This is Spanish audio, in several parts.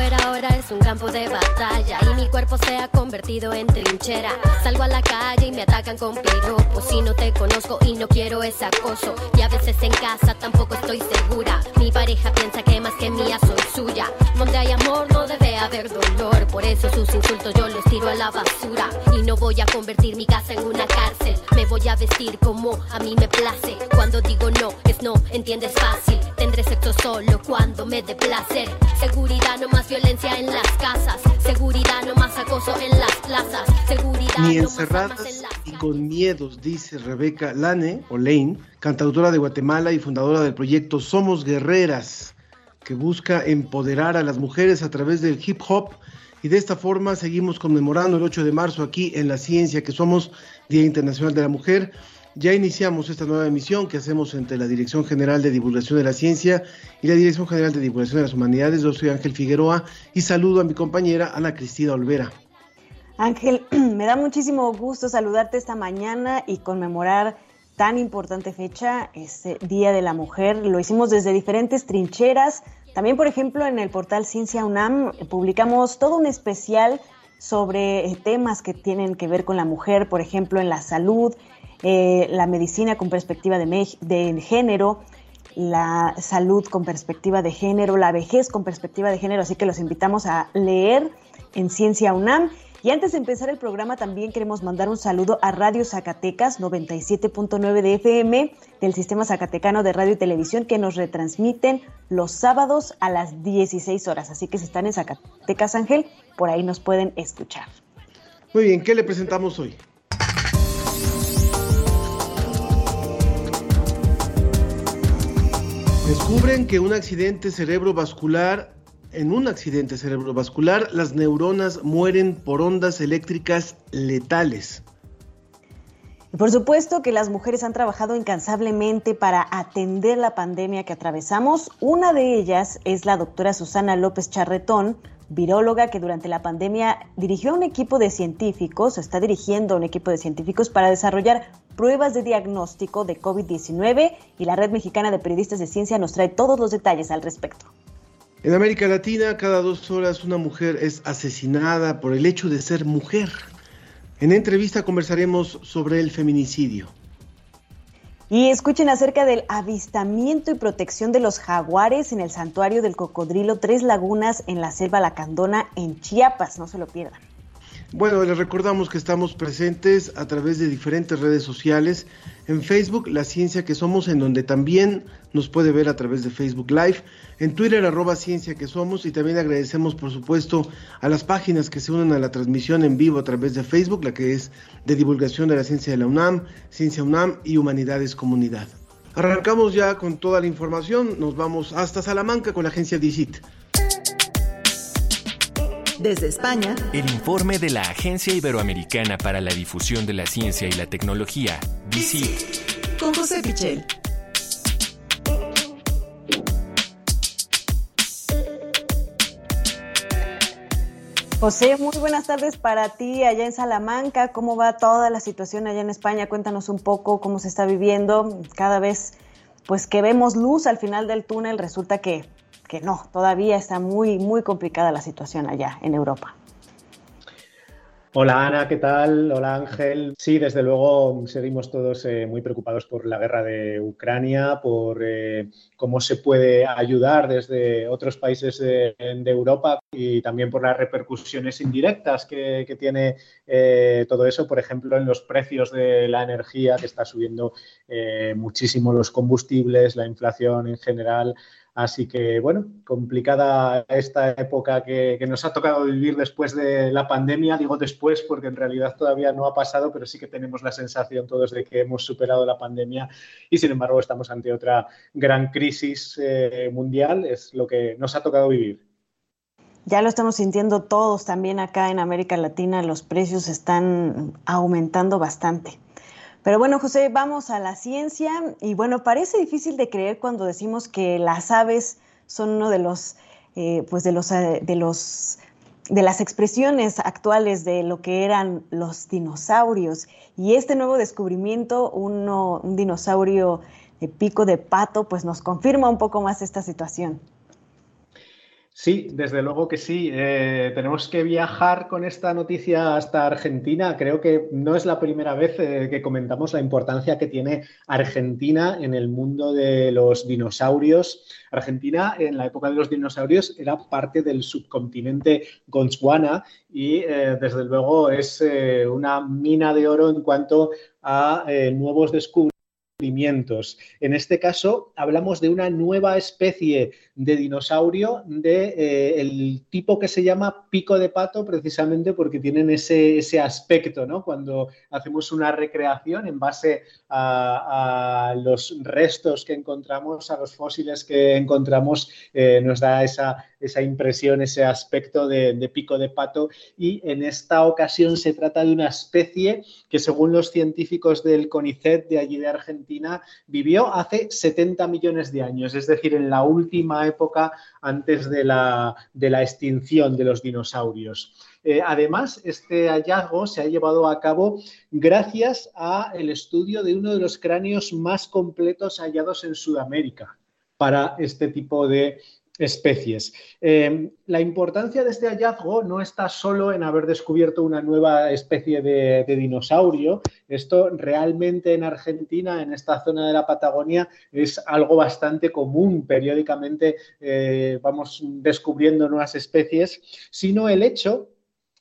Ahora es un campo de batalla y mi cuerpo se ha convertido en trinchera. Salgo a la calle y me atacan con piropos. Si no te conozco y no quiero ese acoso. Y a veces en casa tampoco estoy segura. Mi pareja piensa que más que mía soy suya. Donde hay amor no debe haber dolor. Por eso sus insultos yo los tiro a la basura. Y no voy a convertir mi casa en una cárcel. Me voy a vestir como a mí me place. Cuando digo no, es no, entiendes fácil. Tendré sexo solo cuando me dé placer. Seguridad no más violencia en las casas, seguridad no más acoso en las plazas, seguridad Ni no encerradas más en las y con miedos, dice Rebeca Lane, o Lane, cantautora de Guatemala y fundadora del proyecto Somos Guerreras, que busca empoderar a las mujeres a través del hip hop. Y de esta forma seguimos conmemorando el 8 de marzo aquí en La Ciencia, que somos Día Internacional de la Mujer. Ya iniciamos esta nueva emisión que hacemos entre la Dirección General de Divulgación de la Ciencia y la Dirección General de Divulgación de las Humanidades. Yo soy Ángel Figueroa y saludo a mi compañera Ana Cristina Olvera. Ángel, me da muchísimo gusto saludarte esta mañana y conmemorar tan importante fecha, este Día de la Mujer. Lo hicimos desde diferentes trincheras. También, por ejemplo, en el portal Ciencia UNAM publicamos todo un especial sobre eh, temas que tienen que ver con la mujer, por ejemplo, en la salud, eh, la medicina con perspectiva de, de género, la salud con perspectiva de género, la vejez con perspectiva de género, así que los invitamos a leer en Ciencia UNAM. Y antes de empezar el programa también queremos mandar un saludo a Radio Zacatecas 97.9 de FM del Sistema Zacatecano de Radio y Televisión que nos retransmiten los sábados a las 16 horas. Así que si están en Zacatecas Ángel, por ahí nos pueden escuchar. Muy bien, ¿qué le presentamos hoy? Descubren que un accidente cerebrovascular, en un accidente cerebrovascular, las neuronas mueren por ondas eléctricas letales. Por supuesto que las mujeres han trabajado incansablemente para atender la pandemia que atravesamos. Una de ellas es la doctora Susana López Charretón, viróloga que durante la pandemia dirigió a un equipo de científicos, está dirigiendo a un equipo de científicos para desarrollar pruebas de diagnóstico de COVID-19 y la Red Mexicana de Periodistas de Ciencia nos trae todos los detalles al respecto. En América Latina, cada dos horas una mujer es asesinada por el hecho de ser mujer. En entrevista conversaremos sobre el feminicidio. Y escuchen acerca del avistamiento y protección de los jaguares en el santuario del cocodrilo Tres Lagunas en la selva Lacandona en Chiapas. No se lo pierdan. Bueno, les recordamos que estamos presentes a través de diferentes redes sociales. En Facebook, La Ciencia que Somos, en donde también nos puede ver a través de Facebook Live. En Twitter, arroba Ciencia que Somos. Y también agradecemos, por supuesto, a las páginas que se unen a la transmisión en vivo a través de Facebook, la que es de divulgación de la ciencia de la UNAM, Ciencia UNAM y Humanidades Comunidad. Arrancamos ya con toda la información. Nos vamos hasta Salamanca con la agencia DICIT. Desde España, El informe de la Agencia Iberoamericana para la Difusión de la Ciencia y la Tecnología, DICIT. con José Pichel. José, muy buenas tardes para ti allá en Salamanca. ¿Cómo va toda la situación allá en España? Cuéntanos un poco cómo se está viviendo. Cada vez pues que vemos luz al final del túnel, resulta que, que no, todavía está muy, muy complicada la situación allá en Europa. Hola Ana, ¿qué tal? Hola Ángel. Sí, desde luego seguimos todos eh, muy preocupados por la guerra de Ucrania, por eh, cómo se puede ayudar desde otros países de, Europa y también por las repercusiones indirectas que, tiene eh, todo eso, por ejemplo, en los precios de la energía, que está subiendo muchísimo los combustibles, la inflación en general. Así que, bueno, complicada esta época que, que, nos ha tocado vivir después de la pandemia. Digo después porque en realidad todavía no ha pasado, pero sí que tenemos la sensación todos de que hemos superado la pandemia y, sin embargo, estamos ante otra gran crisis eh, mundial. Es lo que nos ha tocado vivir. Ya lo estamos sintiendo todos también acá en América Latina. Los precios están aumentando bastante. Pero bueno, José, vamos a la ciencia y bueno, parece difícil de creer cuando decimos que las aves son uno de los, eh, pues de los, eh, de los, de las expresiones actuales de lo que eran los dinosaurios. Y este nuevo descubrimiento, uno, un dinosaurio de pico de pato, pues nos confirma un poco más esta situación. Sí, desde luego que sí. Eh, tenemos que viajar con esta noticia hasta Argentina. Creo que no es la primera vez eh, que comentamos la importancia que tiene Argentina en el mundo de los dinosaurios. Argentina, en la época de los dinosaurios, era parte del subcontinente Gondwana y, eh, desde luego, es una mina de oro en cuanto a nuevos descubrimientos en este caso, hablamos de una nueva especie de dinosaurio del de, eh, tipo que se llama pico de pato, precisamente porque tienen ese, ese, aspecto, ¿no? Cuando hacemos una recreación en base a, los restos que encontramos, a los fósiles que encontramos, eh, nos da esa, esa, impresión, ese aspecto de, de pico de pato. Y en esta ocasión se trata de una especie que, según los científicos del CONICET de allí de Argentina, vivió hace 70 millones de años, es decir, en la última época antes de la, extinción de los dinosaurios. Eh, además, este hallazgo se ha llevado a cabo gracias al estudio de uno de los cráneos más completos hallados en Sudamérica para este tipo de especies. Em, la importancia de este hallazgo no está solo en haber descubierto una nueva especie de, dinosaurio. Esto realmente en Argentina, en esta zona de la Patagonia, es algo bastante común. Periódicamente eh, vamos descubriendo nuevas especies, sino el hecho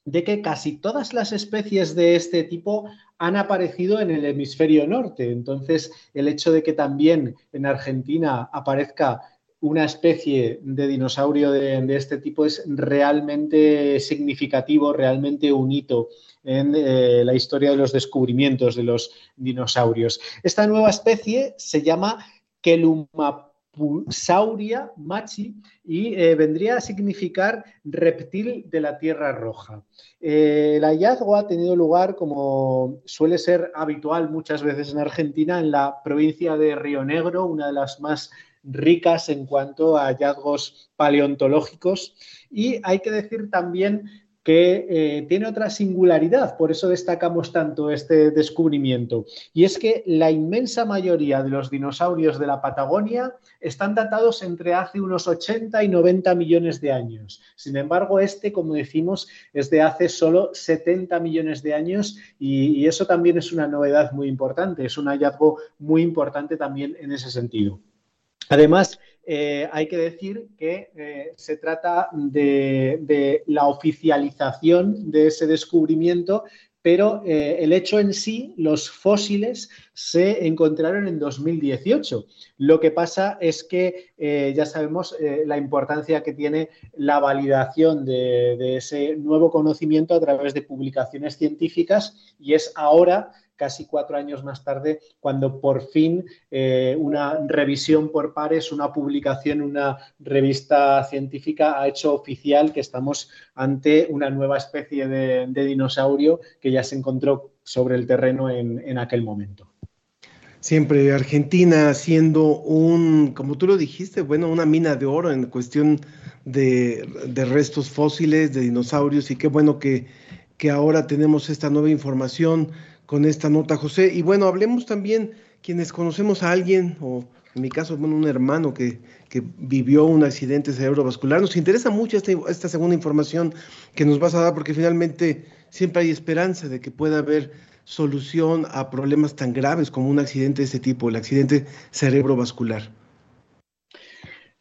de que casi todas las especies de este tipo han aparecido en el hemisferio norte. Entonces, el hecho de que también en Argentina aparezca una especie de dinosaurio de, este tipo es realmente significativo, realmente un hito en eh, la historia de los descubrimientos de los dinosaurios. Esta nueva especie se llama Kelumapusauria machi y eh, vendría a significar reptil de la Tierra Roja. Eh, el hallazgo ha tenido lugar, como suele ser habitual muchas veces en Argentina, en la provincia de Río Negro, una de las más ricas en cuanto a hallazgos paleontológicos y hay que decir también que eh, tiene otra singularidad, por eso destacamos tanto este descubrimiento, y es que la inmensa mayoría de los dinosaurios de la Patagonia están datados entre hace unos 80 y 90 millones de años. Sin embargo, este, como decimos, es de hace solo 70 millones de años y, y eso también es una novedad muy importante, es un hallazgo muy importante también en ese sentido. Además, eh, hay que decir que eh, se trata de, la oficialización de ese descubrimiento, pero eh, el hecho en sí, los fósiles se encontraron en 2018. Lo que pasa es que ya sabemos la importancia que tiene la validación de, de ese nuevo conocimiento a través de publicaciones científicas y es ahora casi cuatro años más tarde, cuando por fin eh, una revisión por pares, una publicación, una revista científica ha hecho oficial que estamos ante una nueva especie de, dinosaurio que ya se encontró sobre el terreno en, aquel momento. Siempre Argentina siendo un, como tú lo dijiste, bueno, una mina de oro en cuestión de, restos fósiles, de dinosaurios, y qué bueno que ahora tenemos esta nueva información con esta nota, José. Y bueno, hablemos también quienes conocemos a alguien, o en mi caso, bueno, un hermano que, vivió un accidente cerebrovascular. Nos interesa mucho esta, esta segunda información que nos vas a dar, porque finalmente siempre hay esperanza de que pueda haber solución a problemas tan graves como un accidente de este tipo, el accidente cerebrovascular.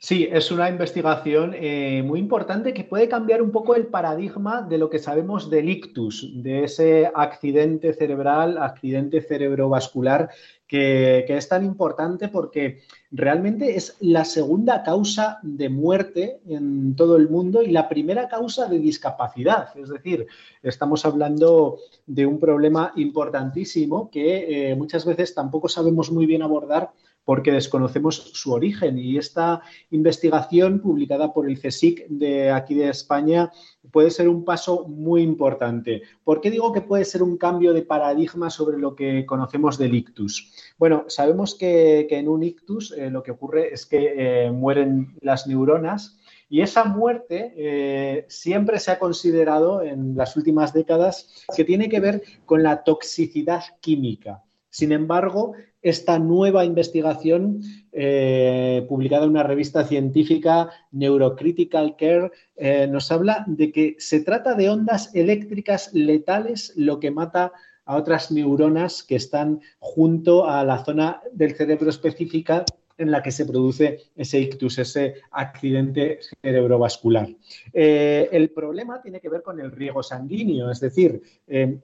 Sí, es una investigación eh, muy importante que puede cambiar un poco el paradigma de lo que sabemos del ictus, de ese accidente cerebral, accidente cerebrovascular, que, es tan importante porque realmente es la segunda causa de muerte en todo el mundo y la primera causa de discapacidad. Es decir, estamos hablando de un problema importantísimo que eh, muchas veces tampoco sabemos muy bien abordar porque desconocemos su origen. Y esta investigación publicada por el CSIC de aquí de España puede ser un paso muy importante. ¿Por qué digo que puede ser un cambio de paradigma sobre lo que conocemos del ictus? Bueno, sabemos que, en un ictus eh, lo que ocurre es que eh, mueren las neuronas y esa muerte eh, siempre se ha considerado en las últimas décadas que tiene que ver con la toxicidad química. Sin embargo, esta nueva investigación eh, publicada en una revista científica, Neurocritical Care, eh, nos habla de que se trata de ondas eléctricas letales, lo que mata a otras neuronas que están junto a la zona del cerebro específica en la que se produce ese ictus, ese accidente cerebrovascular. Eh, el problema tiene que ver con el riego sanguíneo, es decir, eh,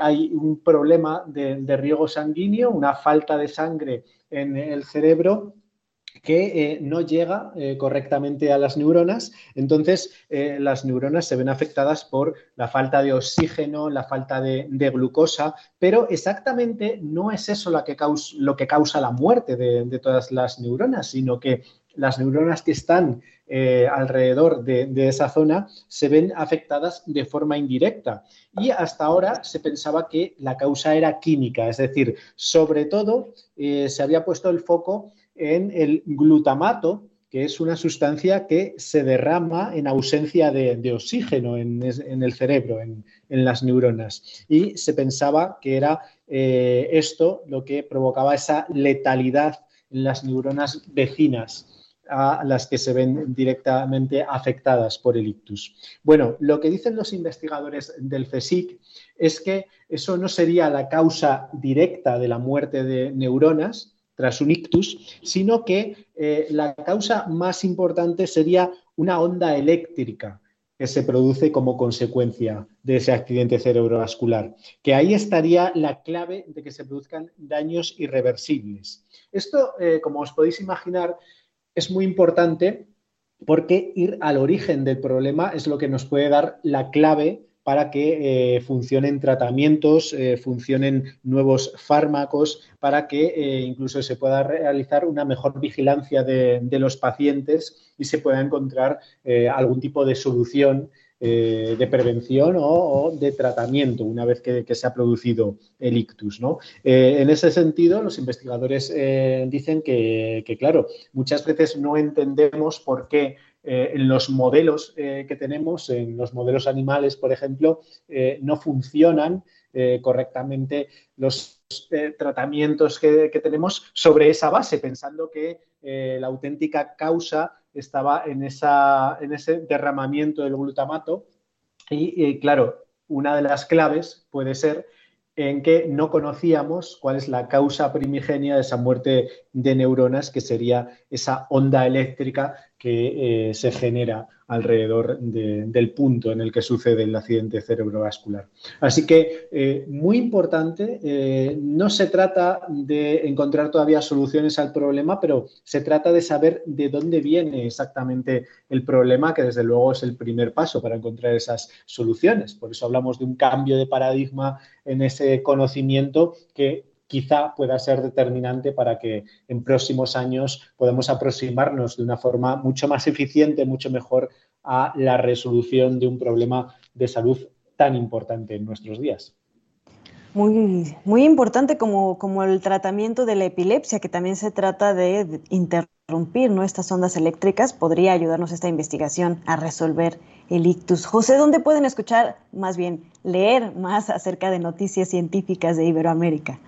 hay, un problema de riego sanguíneo, una falta de sangre en el cerebro que eh, no llega eh, correctamente a las neuronas, entonces eh, las neuronas se ven afectadas por la falta de oxígeno, la falta de, glucosa, pero exactamente no es eso lo que causa, lo que causa la muerte de, todas las neuronas, sino que las neuronas que están alrededor de, esa zona se ven afectadas de forma indirecta. Y hasta ahora se pensaba que la causa era química, es decir, sobre todo se había puesto el foco en el glutamato, que es una sustancia que se derrama en ausencia de, oxígeno en, el cerebro, en, las neuronas. Y se pensaba que era eh, esto lo que provocaba esa letalidad en las neuronas vecinas a las que se ven directamente afectadas por el ictus. Bueno, lo que dicen los investigadores del CSIC es que eso no sería la causa directa de la muerte de neuronas, tras un ictus, sino que eh, la causa más importante sería una onda eléctrica que se produce como consecuencia de ese accidente cerebrovascular, que ahí estaría la clave de que se produzcan daños irreversibles. Esto, eh, como os podéis imaginar, es muy importante porque ir al origen del problema es lo que nos puede dar la clave para que eh, funcionen tratamientos, eh, funcionen nuevos fármacos, para que eh, incluso se pueda realizar una mejor vigilancia de, los pacientes y se pueda encontrar algún tipo de solución de prevención o, de tratamiento una vez que, se ha producido el ictus. en ese sentido, los investigadores dicen que, claro, muchas veces no entendemos por qué eh, en los modelos eh, que tenemos, en los modelos animales, por ejemplo, eh, no funcionan correctamente los tratamientos que, tenemos sobre esa base, pensando que la auténtica causa estaba en, esa, en ese derramamiento del glutamato. Y claro, una de las claves puede ser en que no conocíamos cuál es la causa primigenia de esa muerte de neuronas, que sería esa onda eléctrica que eh, se genera alrededor del punto en el que sucede el accidente cerebrovascular. Así que, eh, muy importante, eh, no se trata de encontrar todavía soluciones al problema, pero se trata de saber de dónde viene exactamente el problema, que desde luego es el primer paso para encontrar esas soluciones. Por eso hablamos de un cambio de paradigma en ese conocimiento que quizá pueda ser determinante para que en próximos años podamos aproximarnos de una forma mucho más eficiente, mucho mejor a la resolución de un problema de salud tan importante en nuestros días. Muy, muy importante como, como el tratamiento de la epilepsia, que también se trata de interrumpir nuestras ondas eléctricas, podría ayudarnos esta investigación a resolver el ictus. José, ¿dónde pueden escuchar, más bien leer más acerca de noticias científicas de Iberoamérica?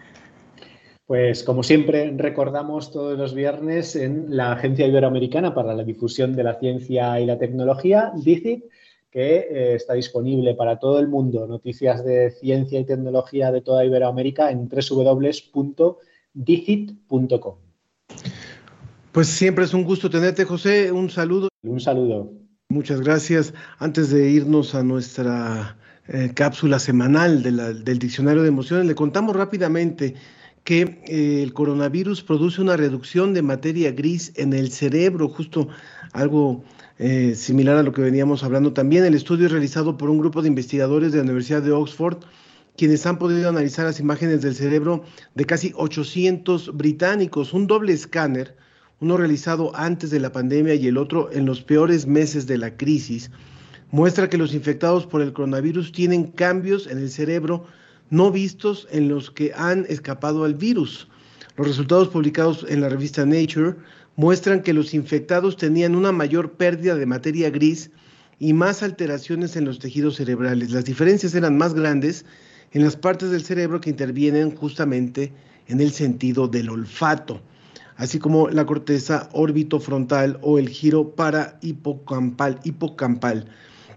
Pues como siempre recordamos todos los viernes en la Agencia Iberoamericana para la Difusión de la Ciencia y la Tecnología, DICIT, que eh, está disponible para todo el mundo, noticias de ciencia y tecnología de toda Iberoamérica en www.dicit.com. Pues siempre es un gusto tenerte, José. Un saludo. Un saludo. Muchas gracias. Antes de irnos a nuestra eh, cápsula semanal del Diccionario de Emociones, le contamos rápidamente que eh, el coronavirus produce una reducción de materia gris en el cerebro, justo algo eh, similar a lo que veníamos hablando también. El estudio realizado por un grupo de investigadores de la Universidad de Oxford quienes han podido analizar las imágenes del cerebro de casi 800 británicos, un doble escáner, uno realizado antes de la pandemia y el otro en los peores meses de la crisis, muestra que los infectados por el coronavirus tienen cambios en el cerebro no vistos en los que han escapado al virus. Los resultados publicados en la revista Nature muestran que los infectados tenían una mayor pérdida de materia gris y más alteraciones en los tejidos cerebrales. Las diferencias eran más grandes en las partes del cerebro que intervienen justamente en el sentido del olfato, así como la corteza orbitofrontal o el giro para hipocampal, hipocampal.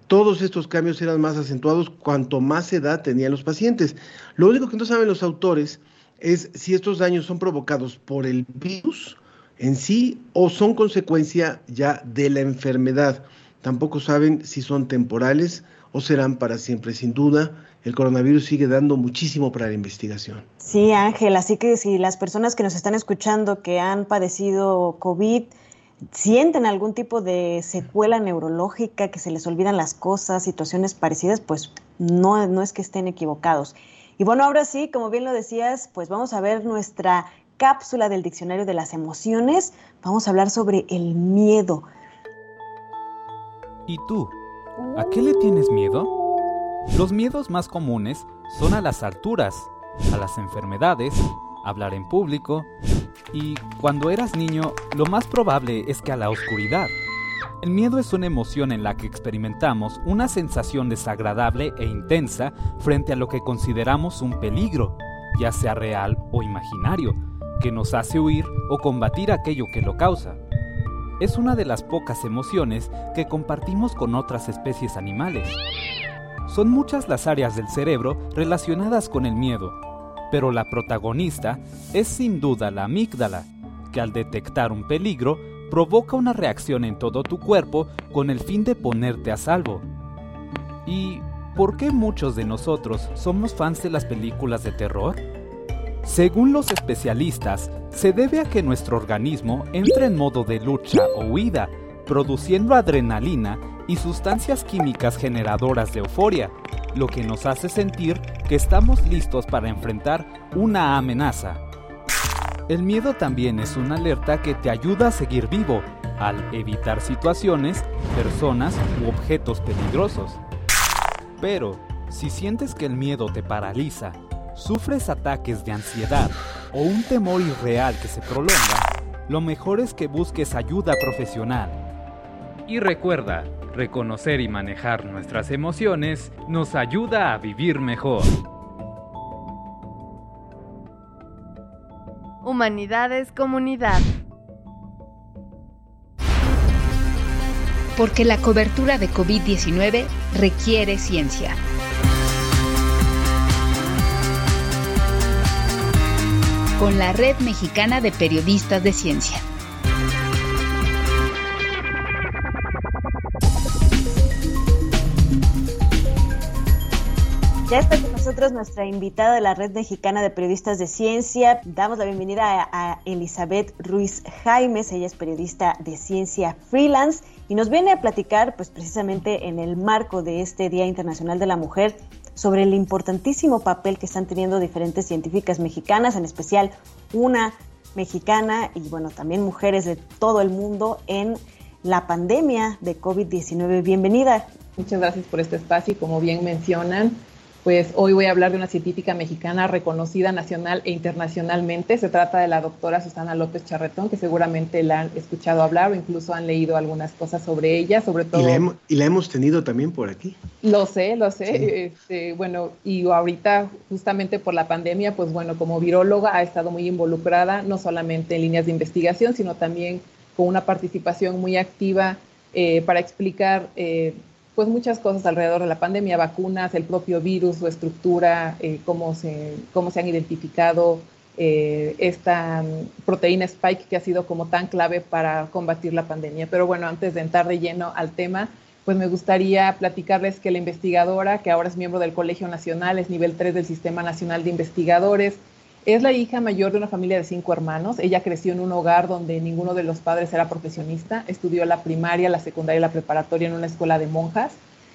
Todos estos cambios eran más acentuados cuanto más edad tenían los pacientes. Lo único que no saben los autores es si estos daños son provocados por el virus en sí o son consecuencia ya de la enfermedad. Tampoco saben si son temporales o serán para siempre. Sin duda, el coronavirus sigue dando muchísimo para la investigación. Sí, Ángel, así que si las personas que nos están escuchando que han padecido COVID sienten algún tipo de secuela neurológica, que se les olvidan las cosas, situaciones parecidas, pues no, no es que estén equivocados. Y bueno, ahora sí, como bien lo decías, pues vamos a ver nuestra cápsula del diccionario de las emociones. Vamos a hablar sobre el miedo. ¿Y tú? ¿A qué le tienes miedo? Los miedos más comunes son a las alturas, a las enfermedades, hablar en público y cuando eras niño lo más probable es que a la oscuridad. El miedo es una emoción en la que experimentamos una sensación desagradable e intensa frente a lo que consideramos un peligro, ya sea real o imaginario, que nos hace huir o combatir aquello que lo causa es una de las pocas emociones que compartimos con otras especies animales. Son muchas las áreas del cerebro relacionadas con el miedo, pero la protagonista es sin duda la amígdala, que al detectar un peligro provoca una reacción en todo tu cuerpo con el fin de ponerte a salvo. ¿Y por qué muchos de nosotros somos fans de las películas de terror? Según los especialistas, se debe a que nuestro organismo entra en modo de lucha o huida, produciendo adrenalina y sustancias químicas generadoras de euforia, lo que nos hace sentir que estamos listos para enfrentar una amenaza. El miedo también es una alerta que te ayuda a seguir vivo, al evitar situaciones, personas u objetos peligrosos. Pero, si sientes que el miedo te paraliza sufres ataques de ansiedad o un temor irreal que se prolonga, lo mejor es que busques ayuda profesional. Y recuerda, reconocer y manejar nuestras emociones nos ayuda a vivir mejor. Humanidades Comunidad. Porque la cobertura de COVID-19 requiere ciencia. con la Red Mexicana de Periodistas de Ciencia. Ya está con nosotros nuestra invitada de la Red Mexicana de Periodistas de Ciencia. Damos la bienvenida a, Elizabeth Ruiz Jaimes. Ella es periodista de ciencia freelance y nos viene a platicar, pues precisamente en el marco de este Día Internacional de la Mujer, sobre el importantísimo papel que están teniendo diferentes científicas mexicanas, en especial una mexicana y bueno, también mujeres de todo el mundo en la pandemia de COVID-19. Bienvenida. Muchas gracias por este espacio y como bien mencionan, pues hoy voy a hablar de una científica mexicana reconocida nacional e internacionalmente. Se trata de la doctora Susana López Charretón, que seguramente la han escuchado hablar o incluso han leído algunas cosas sobre ella, sobre todo. Y la hemos, tenido también por aquí. Lo sé, lo sé. Este, bueno, y ahorita justamente por la pandemia, pues bueno, como viróloga ha estado muy involucrada, no solamente en líneas de investigación, sino también con una participación muy activa eh, para explicar eh, pues muchas cosas alrededor de la pandemia, vacunas, el propio virus, su estructura, eh, cómo, se, cómo se han identificado eh, esta mm, proteína spike que ha sido como tan clave para combatir la pandemia. Pero bueno, antes de entrar de lleno al tema, pues me gustaría platicarles que la investigadora, que ahora es miembro del Colegio Nacional, es nivel 3 del Sistema Nacional de Investigadores, es la hija mayor de una familia de cinco hermanos. Ella creció en un hogar donde ninguno de los padres era profesionista. Estudió la primaria, la secundaria y la preparatoria en una escuela de monjas.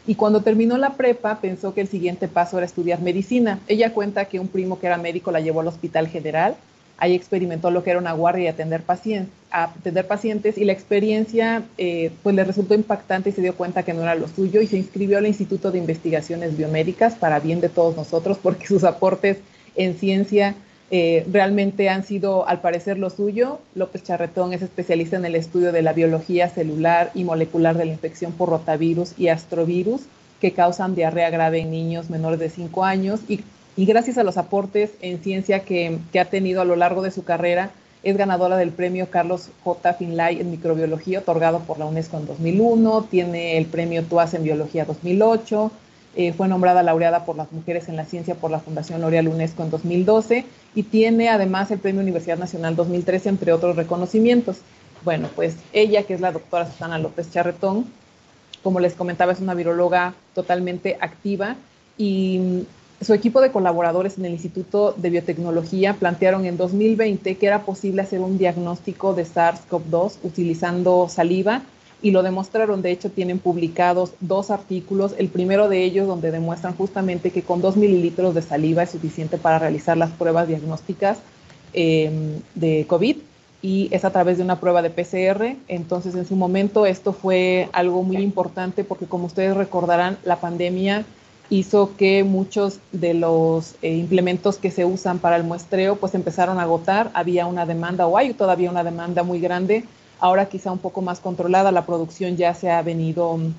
Y cuando terminó la prepa, pensó que el siguiente paso era estudiar medicina. Ella cuenta que un primo que era médico la llevó al hospital general. Ahí experimentó lo que era una guardia y atender, pacientes, y la experiencia eh, pues le resultó impactante y se dio cuenta que no era lo suyo y se inscribió al Instituto de Investigaciones Biomédicas para bien de todos nosotros porque sus aportes en ciencia eh, realmente han sido, al parecer, lo suyo. López Charretón es especialista en el estudio de la biología celular y molecular de la infección por rotavirus y astrovirus que causan diarrea grave en niños menores de 5 años y, gracias a los aportes en ciencia que, que, ha tenido a lo largo de su carrera, es ganadora del premio Carlos J. Finlay en microbiología otorgado por la UNESCO en 2001, tiene el premio TUAS en biología 2008, eh, fue nombrada laureada por las mujeres en la ciencia por la Fundación L'Oreal UNESCO en 2012 y tiene además el Premio Universidad Nacional 2013, entre otros reconocimientos. Bueno, pues ella, que es la doctora Susana López Charretón, como les comentaba, es una viróloga totalmente activa y mm, su equipo de colaboradores en el Instituto de Biotecnología plantearon en 2020 que era posible hacer un diagnóstico de SARS-CoV-2 utilizando saliva y lo demostraron. De hecho, tienen publicados dos artículos, el primero de ellos donde demuestran justamente que con dos mililitros de saliva es suficiente para realizar las pruebas diagnósticas em, de COVID y es a través de una prueba de PCR. Entonces, en su momento esto fue algo muy importante porque, como ustedes recordarán, la pandemia hizo que muchos de los eh, implementos que se usan para el muestreo pues empezaron a agotar, había una demanda o hay todavía una demanda muy grande ahora quizá un poco más controlada, la producción ya se ha venido mm,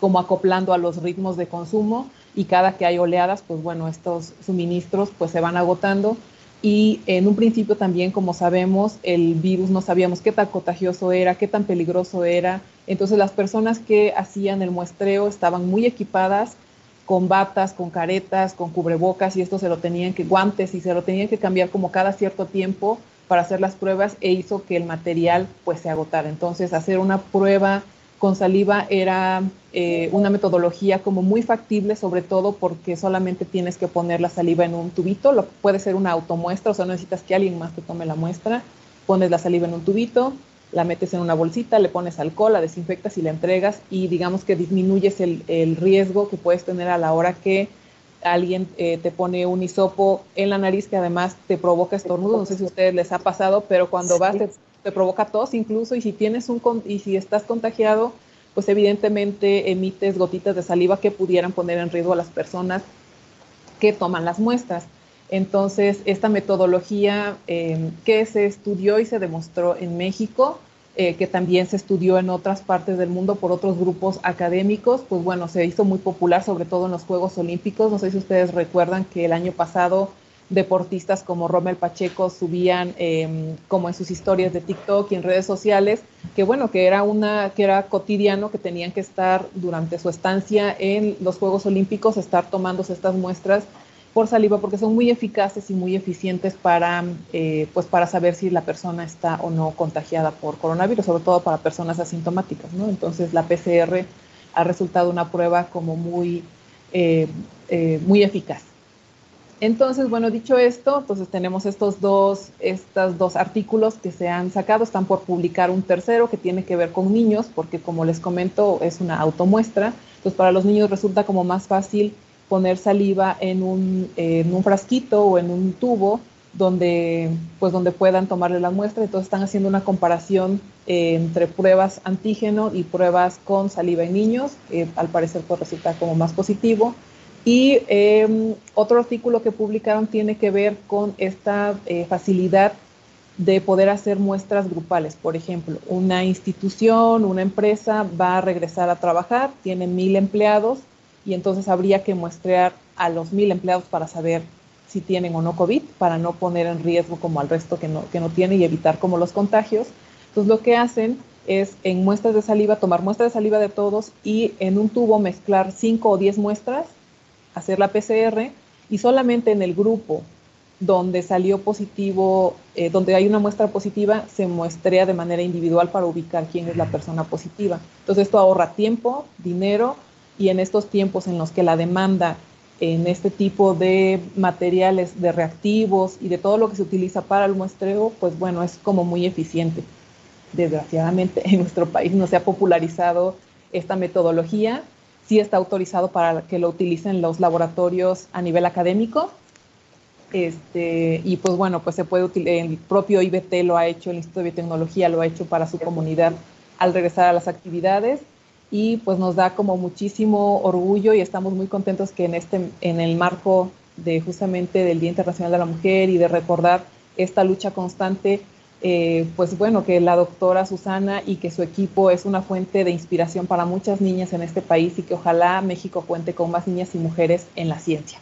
como acoplando a los ritmos de consumo y cada que hay oleadas, pues bueno, estos suministros pues se van agotando. Y en un principio también, como sabemos, el virus no sabíamos qué tan contagioso era, qué tan peligroso era, entonces las personas que hacían el muestreo estaban muy equipadas con batas, con caretas, con cubrebocas y esto se lo tenían que guantes y se lo tenían que cambiar como cada cierto tiempo para hacer las pruebas e hizo que el material pues se agotara. Entonces hacer una prueba con saliva era eh, una metodología como muy factible, sobre todo porque solamente tienes que poner la saliva en un tubito, lo, puede ser una automuestra, o sea, no necesitas que alguien más te tome la muestra, pones la saliva en un tubito, la metes en una bolsita, le pones alcohol, la desinfectas y la entregas y digamos que disminuyes el, el riesgo que puedes tener a la hora que alguien eh, te pone un hisopo en la nariz que además te provoca estornudo, no sé si a ustedes les ha pasado, pero cuando vas te, provoca tos incluso y si tienes un y si estás contagiado, pues evidentemente emites gotitas de saliva que pudieran poner en riesgo a las personas que toman las muestras. Entonces, esta metodología eh, que se estudió y se demostró en México, eh, que también se estudió en otras partes del mundo por otros grupos académicos, pues bueno, se hizo muy popular, sobre todo en los Juegos Olímpicos. No sé si ustedes recuerdan que el año pasado deportistas como Rommel Pacheco subían em, como en sus historias de TikTok y en redes sociales, que bueno, que era una, que era cotidiano que tenían que estar durante su estancia en los Juegos Olímpicos, estar tomándose estas muestras por saliva porque son muy eficaces y muy eficientes para, eh, pues para saber si la persona está o no contagiada por coronavirus, sobre todo para personas asintomáticas, ¿no? Entonces la PCR ha resultado una prueba como muy, eh, eh, muy eficaz. Entonces, bueno, dicho esto, entonces tenemos estos dos, estos dos artículos que se han sacado, están por publicar un tercero que tiene que ver con niños, porque como les comento, es una automuestra. Entonces, para los niños resulta como más fácil poner saliva en un, en un frasquito o en un tubo donde, pues donde puedan tomarle la muestra. Entonces están haciendo una comparación eh, entre pruebas antígeno y pruebas con saliva en niños. al parecer pues resulta como más positivo. Y em, otro artículo que publicaron tiene que ver con esta eh, facilidad de poder hacer muestras grupales. Por ejemplo, una institución, una empresa va a regresar a trabajar, tiene mil empleados, y entonces habría que muestrear a los mil empleados para saber si tienen o no COVID, para no poner en riesgo como al resto que no, que no tiene y evitar como los contagios. Entonces lo que hacen es en muestras de saliva, tomar muestras de saliva de todos y en un tubo mezclar 5 o 10 muestras, hacer la PCR y solamente en el grupo donde salió positivo, eh, donde hay una muestra positiva, se muestrea de manera individual para ubicar quién es la persona positiva. Entonces esto ahorra tiempo, dinero y en estos tiempos en los que la demanda en este tipo de materiales, de reactivos y de todo lo que se utiliza para el muestreo, pues bueno, es como muy eficiente. Desgraciadamente en nuestro país no se ha popularizado esta metodología sí está autorizado para que lo utilicen los laboratorios a nivel académico. Este, y pues bueno, pues se puede utilizar, el propio IBT lo ha hecho, el Instituto de Biotecnología lo ha hecho para su comunidad al regresar a las actividades y pues nos da como muchísimo orgullo y estamos muy contentos que en este en el marco de justamente del Día Internacional de la Mujer y de recordar esta lucha constante eh, pues bueno, que la doctora Susana y que su equipo es una fuente de inspiración para muchas niñas en este país y que ojalá México cuente con más niñas y mujeres en la ciencia.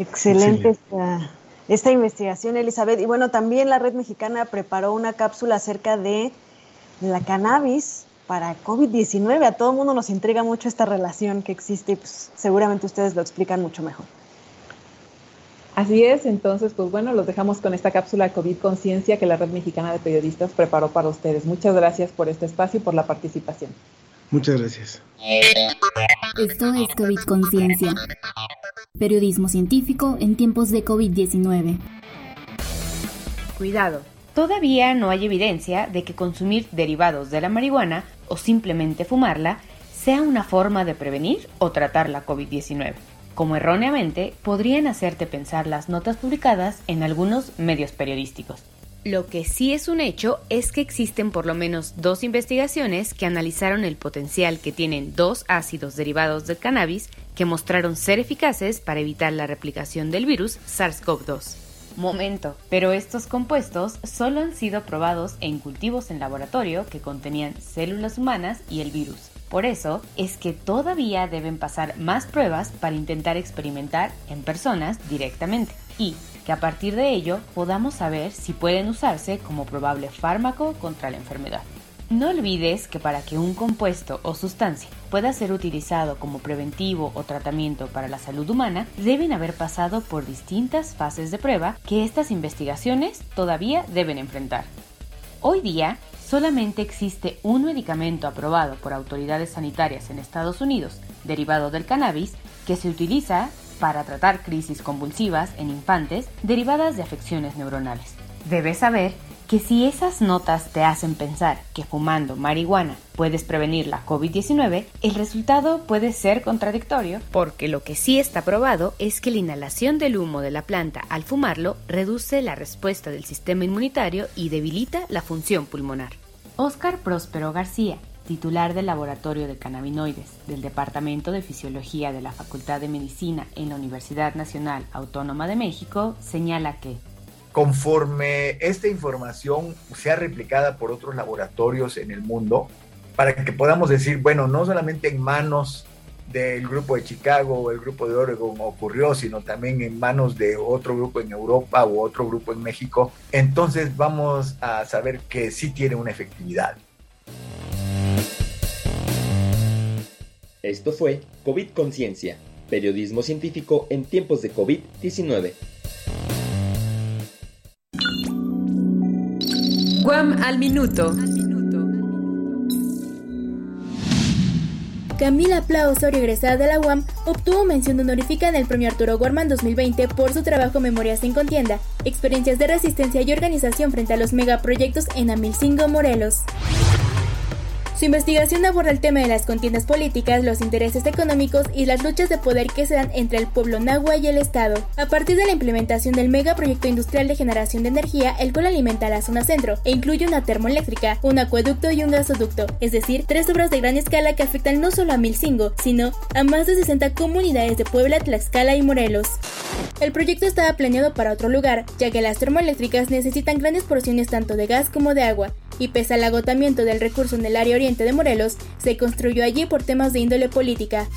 Excelente esta, esta, investigación, Elizabeth. Y bueno, también la Red Mexicana preparó una cápsula acerca de la cannabis para COVID-19. A todo el mundo nos intriga mucho esta relación que existe y pues, seguramente ustedes lo explican mucho mejor. Así es, entonces, pues bueno, los dejamos con esta cápsula de COVID Conciencia que la Red Mexicana de Periodistas preparó para ustedes. Muchas gracias por este espacio y por la participación. Muchas gracias. Esto es COVID Conciencia. Periodismo científico en tiempos de COVID-19. Cuidado. Todavía no hay evidencia de que consumir derivados de la marihuana o simplemente fumarla sea una forma de prevenir o tratar la COVID-19, como erróneamente podrían hacerte pensar las notas publicadas en algunos medios periodísticos. Lo que sí es un hecho es que existen por lo menos dos investigaciones que analizaron el potencial que tienen dos ácidos derivados del cannabis que mostraron ser eficaces para evitar la replicación del virus SARS-CoV-2. Momento, pero estos compuestos solo han sido probados en cultivos en laboratorio que contenían células humanas y el virus. Por eso es que todavía deben pasar más pruebas para intentar experimentar en personas directamente. Y que a partir de ello podamos saber si pueden usarse como probable fármaco contra la enfermedad. No olvides que para que un compuesto o sustancia pueda ser utilizado como preventivo o tratamiento para la salud humana, deben haber pasado por distintas fases de prueba que estas investigaciones todavía deben enfrentar. Hoy día, solamente existe un medicamento aprobado por autoridades sanitarias en Estados Unidos, derivado del cannabis, que se utiliza para tratar crisis convulsivas en infantes derivadas de afecciones neuronales. Debes saber que si esas notas te hacen pensar que fumando marihuana puedes prevenir la COVID-19, el resultado puede ser contradictorio, porque lo que sí está probado es que la inhalación del humo de la planta al fumarlo reduce la respuesta del sistema inmunitario y debilita la función pulmonar. Oscar Próspero García, titular del Laboratorio de Cannabinoides del Departamento de Fisiología de la Facultad de Medicina en la Universidad Nacional Autónoma de México, señala que conforme esta información sea replicada por otros laboratorios en el mundo, para que podamos decir, bueno, no solamente en manos del grupo de Chicago o el grupo de Oregon ocurrió, sino también en manos de otro grupo en Europa o otro grupo en México, entonces vamos a saber que sí tiene una efectividad. Esto fue COVID Conciencia, periodismo científico en tiempos de COVID-19. Guam al minuto. Camila Pla Osorio, egresada de la UAM, obtuvo mención honorífica en el Premio Arturo Gorman 2020 por su trabajo Memorias en Contienda, experiencias de resistencia y organización frente a los megaproyectos en Amilcingo, Morelos. Su investigación aborda el tema de las contiendas políticas, los intereses económicos y las luchas de poder que se dan entre el pueblo nahua y el Estado. A partir de la implementación del megaproyecto industrial de generación de energía, el cual alimenta la zona centro e incluye una termoeléctrica, un acueducto y un gasoducto, es decir, tres obras de gran escala que afectan no solo a Milcingo, sino a más de 60 comunidades de Puebla, Tlaxcala y Morelos. El proyecto estaba planeado para otro lugar, ya que las termoeléctricas necesitan grandes porciones tanto de gas como de agua, y pese al agotamiento del recurso en el área oriente de Morelos, se construyó allí por temas de índole política.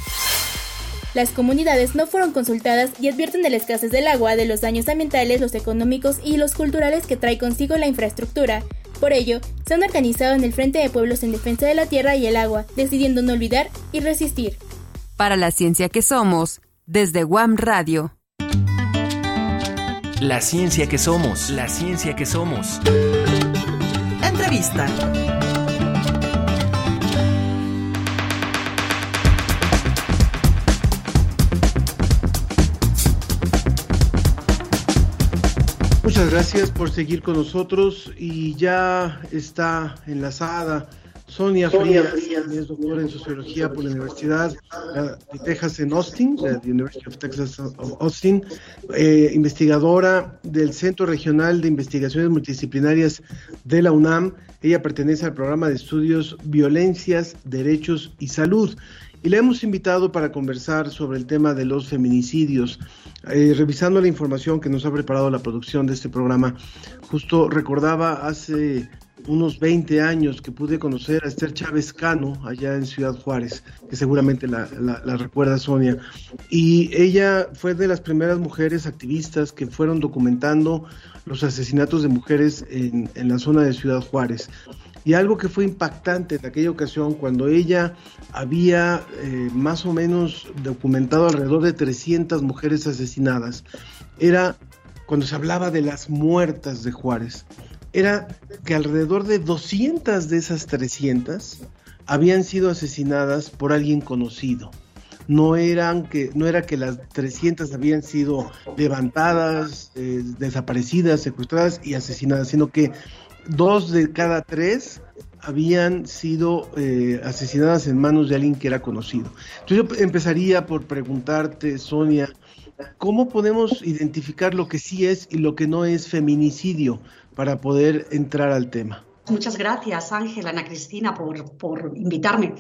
Las comunidades no fueron consultadas y advierten de la escasez del agua, de los daños ambientales, los económicos y los culturales que trae consigo la infraestructura. Por ello, se han organizado en el Frente de Pueblos en Defensa de la Tierra y el Agua, decidiendo no olvidar y resistir. Para la ciencia que somos, desde Guam Radio. La ciencia que somos, la ciencia que somos. Entrevista. Muchas gracias por seguir con nosotros y ya está enlazada Sonia Frías, es doctora en sociología por la Universidad de Texas en Austin, la University of Texas Austin, eh, investigadora del Centro Regional de Investigaciones Multidisciplinarias de la UNAM. Ella pertenece al programa de estudios Violencias, Derechos y Salud. Y la hemos invitado para conversar sobre el tema de los feminicidios. Eh, revisando la información que nos ha preparado la producción de este programa, justo recordaba hace unos 20 años que pude conocer a Esther Chávez Cano allá en Ciudad Juárez, que seguramente la, recuerda Sonia. Y ella fue de las primeras mujeres activistas que fueron documentando los asesinatos de mujeres en, la zona de Ciudad Juárez. Y algo que fue impactante en aquella ocasión, cuando ella había eh, más o menos documentado alrededor de 300 mujeres asesinadas, era cuando se hablaba de las muertas de Juárez era que alrededor de 200 de esas 300 habían sido asesinadas por alguien conocido. No, eran que, no era que las 300 habían sido levantadas, eh, desaparecidas, secuestradas y asesinadas, sino que dos de cada tres habían sido eh, asesinadas en manos de alguien que era conocido. Entonces yo empezaría por preguntarte, Sonia, ¿cómo podemos identificar lo que sí es y lo que no es feminicidio? para poder entrar al tema. Muchas gracias, Ángela, Ana Cristina, por, invitarme.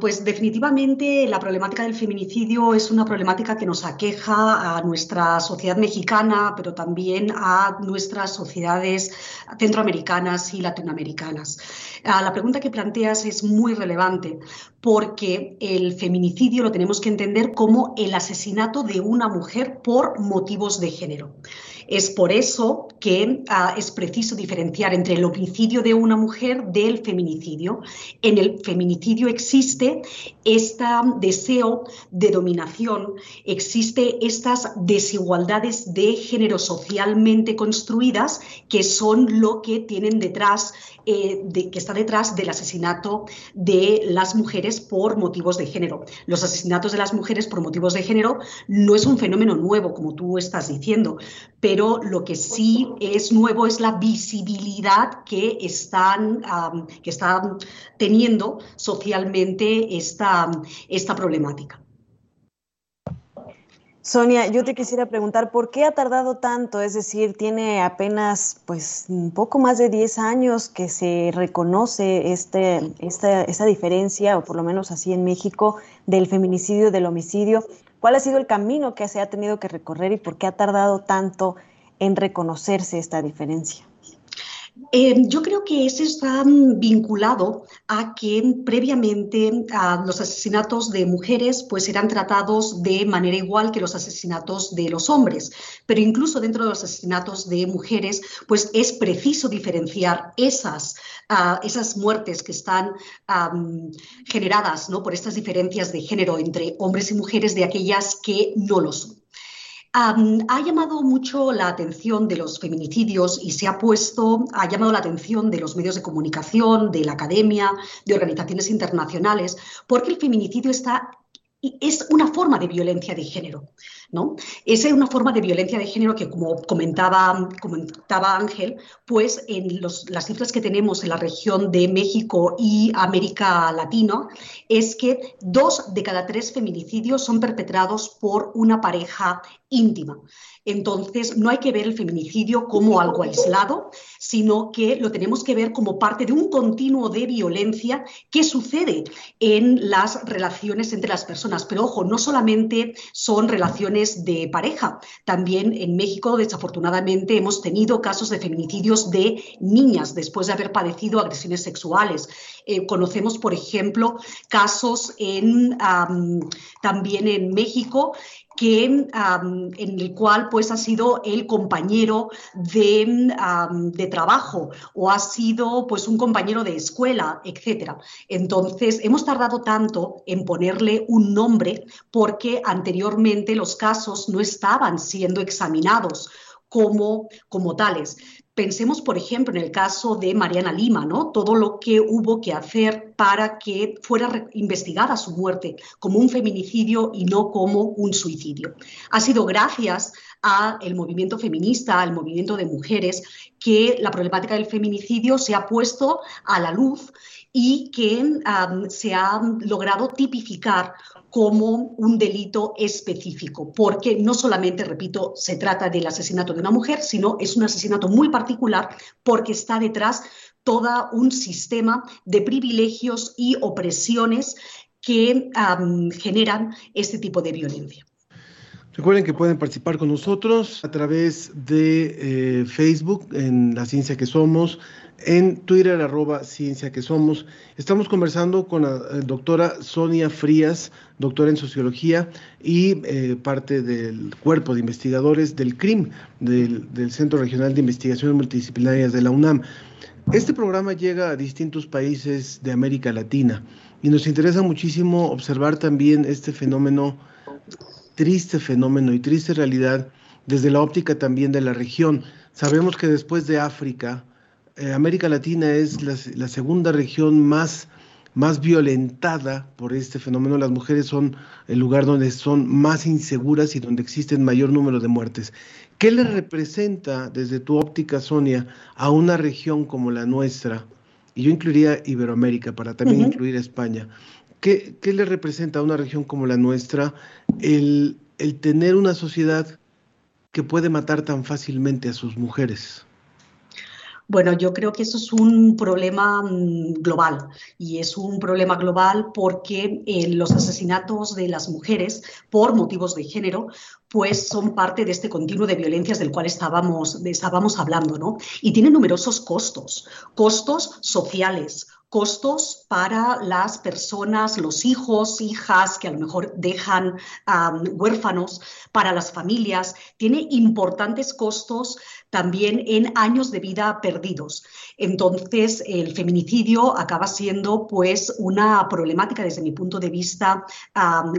pues definitivamente la problemática del feminicidio es una problemática que nos aqueja a nuestra sociedad mexicana, pero también a nuestras sociedades centroamericanas y latinoamericanas. Ah, la pregunta que planteas es muy relevante porque el feminicidio lo tenemos que entender como el asesinato de una mujer por motivos de género. Es por eso que ah, es preciso diferenciar entre el homicidio de una mujer del feminicidio. En el feminicidio existe este deseo de dominación, existe estas desigualdades de género socialmente construidas que son lo que tienen detrás eh, que está detrás del asesinato de las mujeres por motivos de género. Los asesinatos de las mujeres por motivos de género no es un fenómeno nuevo, como tú estás diciendo, pero lo que sí es nuevo es la visibilidad que están, que están teniendo socialmente esta, esta problemática. Sonia, yo te quisiera preguntar, ¿por qué ha tardado tanto? Es decir, tiene apenas pues un poco más de 10 años que se reconoce este, esta, esta diferencia, o por lo menos así en México, del feminicidio, del homicidio. ¿Cuál ha sido el camino que se ha tenido que recorrer y por qué ha tardado tanto en reconocerse esta diferencia? Eh, yo creo que eso está vinculado a que previamente los asesinatos de mujeres pues eran tratados de manera igual que los asesinatos de los hombres, pero incluso dentro de los asesinatos de mujeres pues es preciso diferenciar esas, ah, esas muertes que están generadas ¿no? por estas diferencias de género entre hombres y mujeres de aquellas que no lo son ha llamado mucho la atención de los feminicidios y se ha puesto, ha llamado la atención de los medios de comunicación, de la academia, de organizaciones internacionales, porque el feminicidio está es una forma de violencia de género. ¿no? Es una forma de violencia de género que, como comentaba, comentaba Ángel, pues en las cifras que tenemos en la región de México y América Latina, es que dos de cada tres feminicidios son perpetrados por una pareja íntima. Entonces, no hay que ver el feminicidio como algo aislado, sino que lo tenemos que ver como parte de un continuo de violencia que sucede en las relaciones entre las personas. Pero ojo, no solamente son relaciones de pareja, también en México, desafortunadamente, hemos tenido casos de feminicidios de niñas después de haber padecido agresiones sexuales. Eh, conocemos, por ejemplo, casos también en México que, en el cual pues ha sido el compañero de, de, trabajo o ha sido pues un compañero de escuela, etcétera. Entonces hemos tardado tanto en ponerle un nombre porque anteriormente los casos no estaban siendo examinados como, como tales. Pensemos, por ejemplo, en el caso de Mariana Lima, ¿no? Todo lo que hubo que hacer para que fuera investigada su muerte como un feminicidio y no como un suicidio. Ha sido gracias al movimiento feminista, al movimiento de mujeres, que la problemática del feminicidio se ha puesto a la luz y que se ha logrado tipificar como un delito específico, porque no solamente, repito, se trata del asesinato de una mujer, sino es un asesinato muy particular porque está detrás todo un sistema de privilegios y opresiones que generan este tipo de violencia. Recuerden que pueden participar con nosotros a través de eh, Facebook en La Ciencia que Somos, en Twitter arroba Ciencia que Somos. Estamos conversando con la eh, doctora Sonia Frías, doctora en Sociología y eh, parte del cuerpo de investigadores del CRIM, del, del Centro Regional de Investigaciones Multidisciplinarias de la UNAM. Este programa llega a distintos países de América Latina y nos interesa muchísimo observar también este fenómeno triste fenómeno y triste realidad desde la óptica también de la región. Sabemos que después de África, eh, América Latina es la, segunda región más, más violentada por este fenómeno. Las mujeres son el lugar donde son más inseguras y donde existen mayor número de muertes. ¿Qué le representa desde tu óptica, Sonia, a una región como la nuestra? Y yo incluiría Iberoamérica para también incluir España. ¿Qué, le representa a una región como la nuestra el, el tener una sociedad que puede matar tan fácilmente a sus mujeres? Bueno, yo creo que eso es un problema mm, global y es un problema global porque eh, los asesinatos de las mujeres por motivos de género pues son parte de este continuo de violencias del cual estábamos, estábamos hablando, ¿no? Y tienen numerosos costos, costos sociales, costos para las personas, los hijos, hijas que a lo mejor dejan huérfanos, para las familias, tiene importantes costos también en años de vida perdidos. Entonces, el feminicidio acaba siendo pues una problemática desde mi punto de vista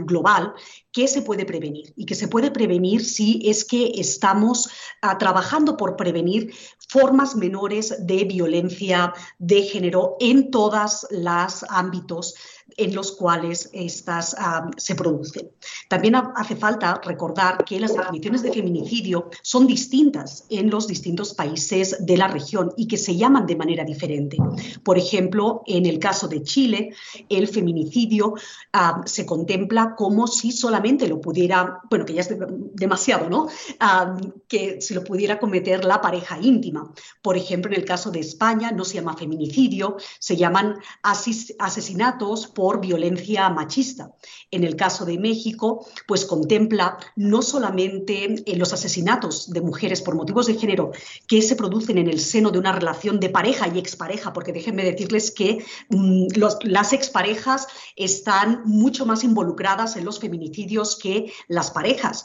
global que se puede prevenir y que se puede prevenir si es que estamos ah, trabajando por prevenir formas menores de violencia de género en todos los ámbitos en los cuales estas ah, se producen. También hace falta recordar que las definiciones de feminicidio son distintas en los distintos países de la región y que se llaman de manera diferente. Por ejemplo, en el caso de Chile, el feminicidio ah, se contempla como si solamente lo pudiera, bueno, que ya es demasiado, ¿no? Ah, que se lo pudiera cometer la pareja íntima. Por ejemplo, en el caso de España no se llama feminicidio, se llaman asesinatos por violencia machista. En el caso de México, pues contempla no solamente eh, los asesinatos de mujeres por motivos de género que se producen en el seno de una relación de pareja y expareja, porque déjenme decirles que mm, las exparejas están mucho más involucradas en los feminicidios que las parejas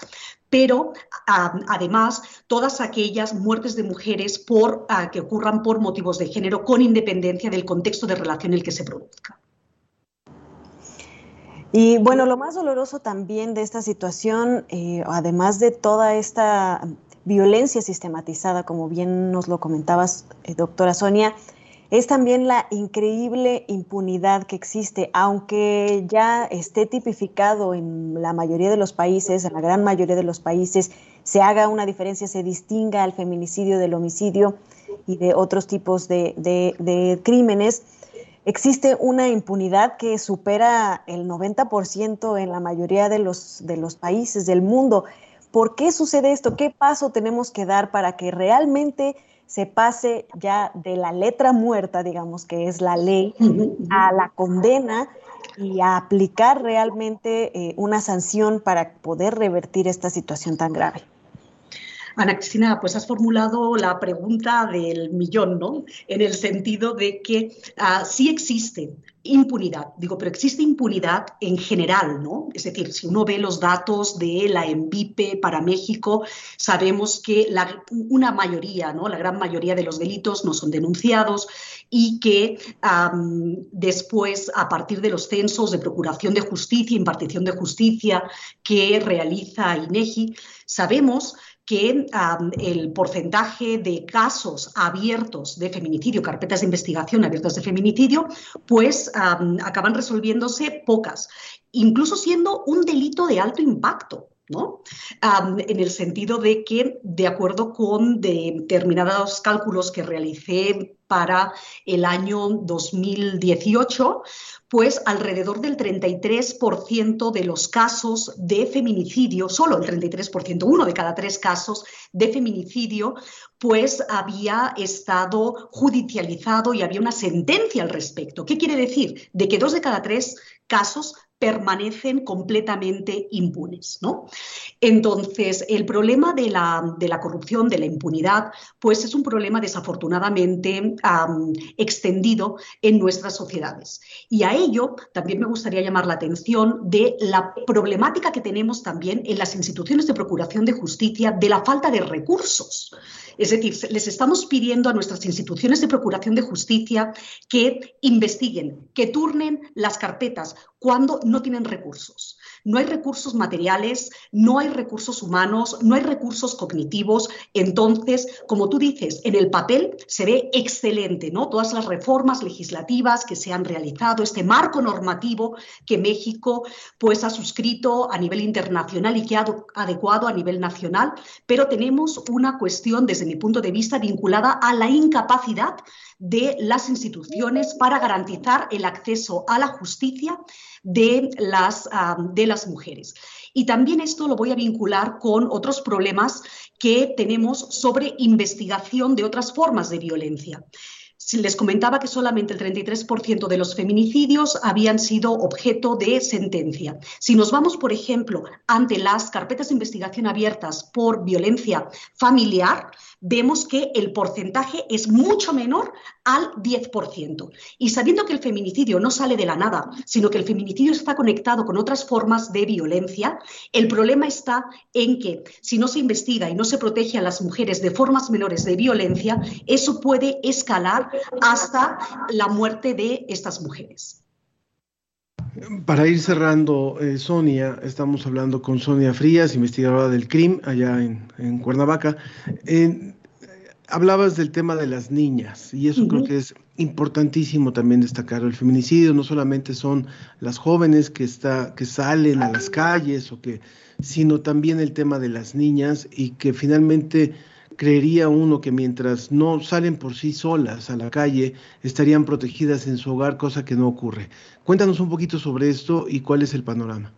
pero además todas aquellas muertes de mujeres ah, que ocurran por motivos de género con independencia del contexto de relación en el que se produzca. Y bueno, lo más doloroso también de esta situación, eh, además de toda esta violencia sistematizada, como bien nos lo comentabas, eh, doctora Sonia, es también la increíble impunidad que existe, aunque ya esté tipificado en la mayoría de los países, en la gran mayoría de los países, se haga una diferencia, se distinga al feminicidio del homicidio y de otros tipos de, de crímenes existe una impunidad que supera el 90% en la mayoría de los, de los países del mundo. ¿Por qué sucede esto? ¿Qué paso tenemos que dar para que realmente se pase ya de la letra muerta, digamos que es la ley, a la condena y a aplicar realmente eh, una sanción para poder revertir esta situación tan grave? Ana Cristina, pues has formulado la pregunta del millón, ¿no? En el sentido de que ah, sí existe impunidad, digo, pero existe impunidad en general, ¿no? Es decir, si uno ve los datos de la ENVIPE para México, sabemos que una mayoría, ¿no? La gran mayoría de los delitos no son denunciados y que después, a partir de los censos de procuración de justicia, impartición de justicia que realiza INEGI, sabemos que el porcentaje de casos abiertos de feminicidio, carpetas de investigación abiertas de feminicidio, pues acaban resolviéndose pocas, incluso siendo un delito de alto impacto. En el sentido de que, de acuerdo con determinados cálculos que realicé para el año 2018, pues alrededor del 33% de los casos de feminicidio, solo el 33%, uno de cada tres casos de feminicidio, pues había estado judicializado y había una sentencia al respecto. ¿Qué quiere decir? De que dos de cada tres casos permanecen completamente impunes. ¿no? Entonces, el problema de la, de la, corrupción, de la impunidad, pues es un problema desafortunadamente extendido en nuestras sociedades. Y a ello también me gustaría llamar la atención de la problemática que tenemos también en las instituciones de procuración de justicia de la falta de recursos. Es decir, les estamos pidiendo a nuestras instituciones de procuración de justicia que investiguen, que turnen las carpetas cuando no tienen recursos. No hay recursos materiales, no hay recursos humanos, no hay recursos cognitivos. Entonces, como tú dices, en el papel se ve excelente, ¿no? Todas las reformas legislativas que se han realizado, este marco normativo que México pues ha suscrito a nivel internacional y que ha adecuado a nivel nacional, pero tenemos una cuestión desde mi punto de vista vinculada a la incapacidad de las instituciones para garantizar el acceso a la justicia de las, ah, de las mujeres. Y también esto lo voy a vincular con otros problemas que tenemos sobre investigación de otras formas de violencia. Les comentaba que solamente el 33% de los feminicidios habían sido objeto de sentencia. Si nos vamos, por ejemplo, ante las carpetas de investigación abiertas por violencia familiar, vemos que el porcentaje es mucho menor al 10%. Y sabiendo que el feminicidio no sale de la nada, sino que el feminicidio está conectado con otras formas de violencia, el problema está en que si no se investiga y no se protege a las mujeres de formas menores de violencia, eso puede escalar hasta la muerte de estas mujeres. Para ir cerrando, eh, Sonia, estamos hablando con Sonia Frías, investigadora del CRIM, allá en, Cuernavaca. hablabas del tema de las niñas y eso creo que es importantísimo también destacar. El feminicidio no solamente son las jóvenes que, está, que salen a las calles, o que, sino también el tema de las niñas y que finalmente creería uno que mientras no salen por sí solas a la calle, estarían protegidas en su hogar, cosa que no ocurre. Cuéntanos un poquito sobre esto y cuál es el panorama.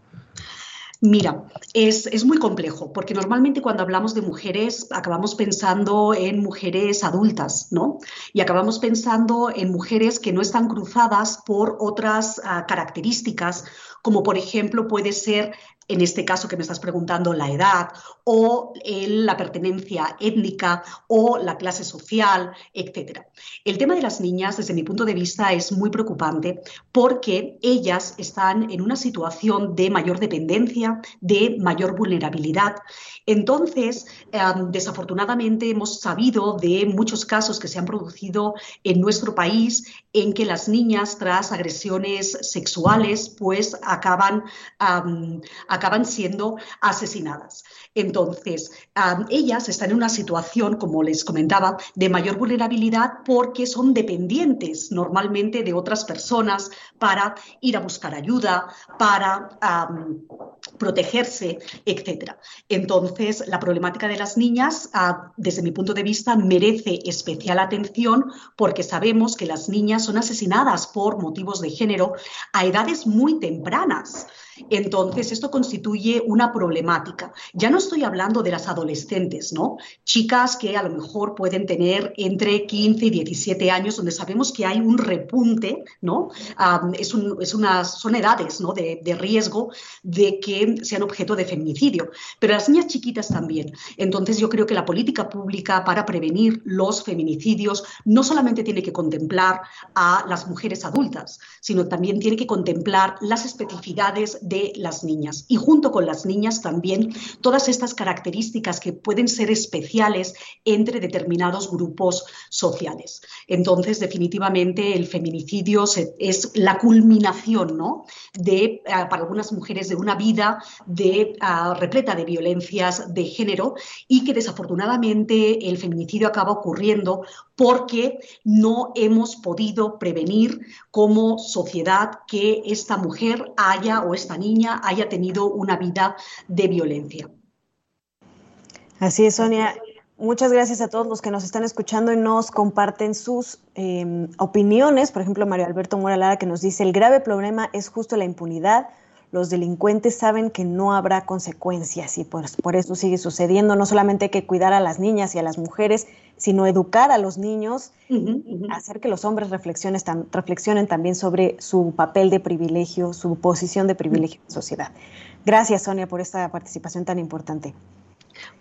Mira, es, es, muy complejo, porque normalmente cuando hablamos de mujeres acabamos pensando en mujeres adultas, ¿no? Y acabamos pensando en mujeres que no están cruzadas por otras uh, características, como por ejemplo puede ser en este caso que me estás preguntando, la edad o la pertenencia étnica o la clase social, etc. El tema de las niñas, desde mi punto de vista, es muy preocupante porque ellas están en una situación de mayor dependencia, de mayor vulnerabilidad. Entonces, em, desafortunadamente hemos sabido de muchos casos que se han producido en nuestro país en que las niñas, tras agresiones sexuales, pues acaban acaban siendo asesinadas. Entonces, ellas están en una situación, como les comentaba, de mayor vulnerabilidad porque son dependientes normalmente de otras personas para ir a buscar ayuda, para protegerse, etc. Entonces, la problemática de las niñas, ah, desde mi punto de vista, merece especial atención porque sabemos que las niñas son asesinadas por motivos de género a edades muy tempranas. Entonces, esto constituye una problemática. Ya no estoy hablando de las adolescentes, ¿no? Chicas que a lo mejor pueden tener entre 15 y 17 años, donde sabemos que hay un repunte, ¿no? es, son edades, ¿no? De, de riesgo de que sean objeto de feminicidio. Pero las niñas chiquitas también. Entonces, yo creo que la política pública para prevenir los feminicidios no solamente tiene que contemplar a las mujeres adultas, sino también tiene que contemplar las especificidades de las niñas. Y junto con las niñas también todas estas características que pueden ser especiales entre determinados grupos sociales. Entonces, definitivamente, el feminicidio es la culminación ¿no? de, eh, para algunas mujeres de una vida de, ah, repleta de violencias de género y que desafortunadamente el feminicidio acaba ocurriendo porque no hemos podido prevenir como sociedad que esta mujer haya o esta niña haya tenido una vida de violencia. Así es, Sonia. Muchas gracias a todos los que nos están escuchando y nos comparten sus em, opiniones. Por ejemplo, Mario Alberto Mora que nos dice, el grave problema es justo la impunidad. Los delincuentes saben que no habrá consecuencias y por, por eso sigue sucediendo. No solamente hay que cuidar a las niñas y a las mujeres, sino educar a los niños, hacer que los hombres reflexionen, reflexionen también sobre su papel de privilegio, su posición de privilegio en la sociedad. Gracias, Sonia, por esta participación tan importante.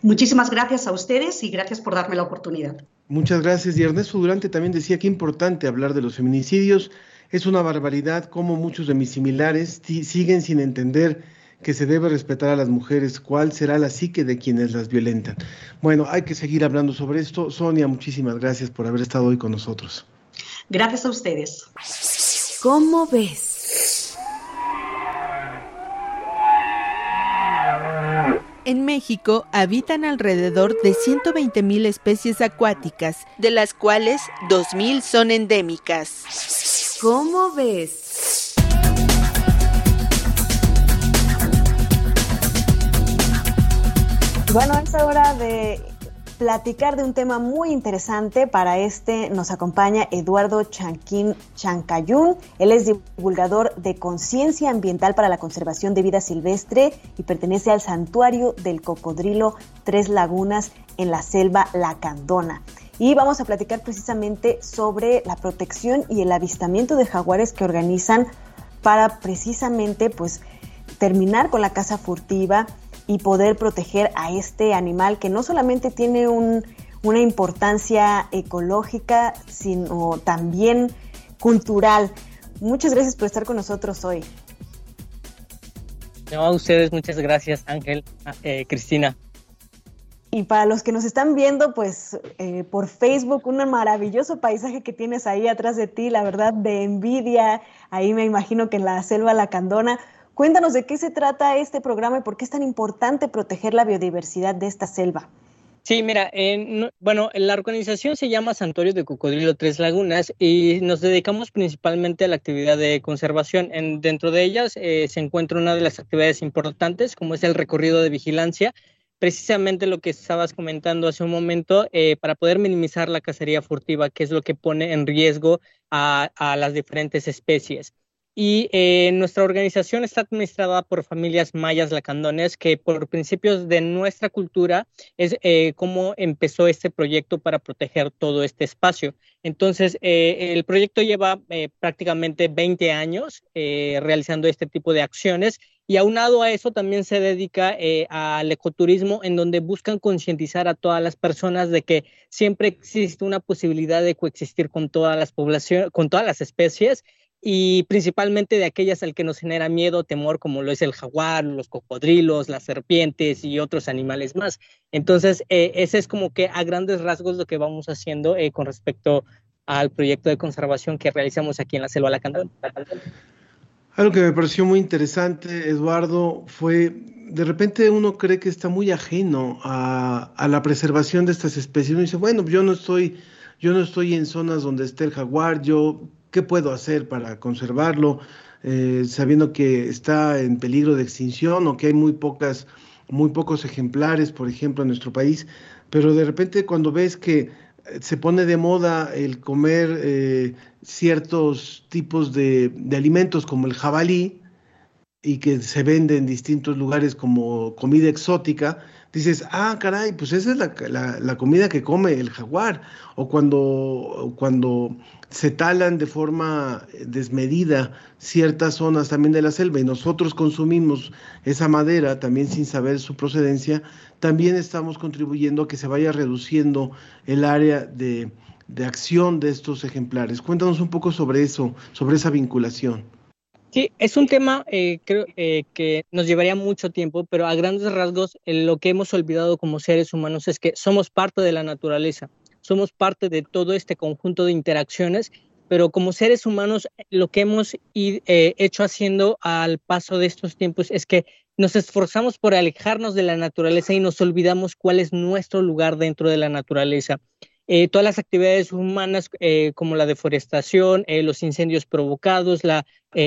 Muchísimas gracias a ustedes y gracias por darme la oportunidad. Muchas gracias. Y Ernesto Durante también decía que importante hablar de los feminicidios. Es una barbaridad como muchos de mis similares siguen sin entender que se debe respetar a las mujeres, cuál será la psique de quienes las violentan. Bueno, hay que seguir hablando sobre esto. Sonia, muchísimas gracias por haber estado hoy con nosotros. Gracias a ustedes. ¿Cómo ves? En México habitan alrededor de 120.000 especies acuáticas, de las cuales 2.000 son endémicas. ¿Cómo ves? Bueno, es hora de platicar de un tema muy interesante. Para este nos acompaña Eduardo Chanquín Chancayún. Él es divulgador de conciencia ambiental para la conservación de vida silvestre y pertenece al santuario del cocodrilo Tres Lagunas en la selva Lacandona. Y vamos a platicar precisamente sobre la protección y el avistamiento de jaguares que organizan para precisamente pues terminar con la caza furtiva y poder proteger a este animal que no solamente tiene una importancia ecológica, sino también cultural. Muchas gracias por estar con nosotros hoy. No, a ustedes muchas gracias, Ángel, eh, Cristina. Y para los que nos están viendo, pues eh, por Facebook, un maravilloso paisaje que tienes ahí atrás de ti, la verdad, de envidia. Ahí me imagino que en la selva Lacandona. Cuéntanos de qué se trata este programa y por qué es tan importante proteger la biodiversidad de esta selva. Sí, mira, bueno, la organización se llama Santuario de Cocodrilo Tres Lagunas y nos dedicamos principalmente a la actividad de conservación. En, dentro de ellas eh, se encuentra una de las actividades importantes, como es el recorrido de vigilancia, precisamente lo que estabas comentando hace un momento, eh, para poder minimizar la cacería furtiva, que es lo que pone en riesgo a las diferentes especies y eh, nuestra organización está administrada por familias mayas lacandones que por principios de nuestra cultura es eh, empezó este proyecto para proteger todo este espacio. Entonces, eh, el proyecto lleva prácticamente 20 años realizando este tipo de acciones y aunado a eso también se dedica al ecoturismo en donde buscan concientizar a todas las personas de que siempre existe una posibilidad de coexistir con todas las poblaciones, con todas las especies y principalmente de aquellas al que nos genera miedo, temor, como lo es el jaguar, los cocodrilos, las serpientes y otros animales más. Entonces, eh, ese es como que a grandes rasgos lo que vamos haciendo eh, con respecto al proyecto de conservación que realizamos aquí en la selva Lacandón. Algo que me pareció muy interesante, Eduardo, fue de repente uno cree que está muy ajeno a, a la preservación de estas especies. Uno dice, bueno, yo no estoy, yo no estoy en zonas donde esté el jaguar, yo qué puedo hacer para conservarlo, eh, sabiendo que está en peligro de extinción o que hay muy pocas, muy pocos ejemplares, por ejemplo, en nuestro país, pero de repente cuando ves que se pone de moda el comer eh, ciertos tipos de, alimentos como el jabalí y que se vende en distintos lugares como comida exótica, dices, ah, caray, pues esa es la, la comida que come el jaguar. O cuando, cuando se talan de forma desmedida ciertas zonas también de la selva y nosotros consumimos esa madera también sin saber su procedencia, también estamos contribuyendo a que se vaya reduciendo el área de, acción de estos ejemplares. Cuéntanos un poco sobre eso, sobre esa vinculación. Sí, es un tema eh, creo, eh, que nos llevaría mucho tiempo, pero a grandes rasgos eh, lo que hemos olvidado como seres humanos es que somos parte de la naturaleza somos parte de todo este conjunto de interacciones, pero como seres humanos lo que hemos hecho haciendo al paso de estos tiempos es que nos esforzamos por alejarnos de la naturaleza y nos olvidamos cuál es nuestro lugar dentro de la naturaleza. Eh, todas las actividades humanas eh, como la deforestación, eh, los incendios provocados, la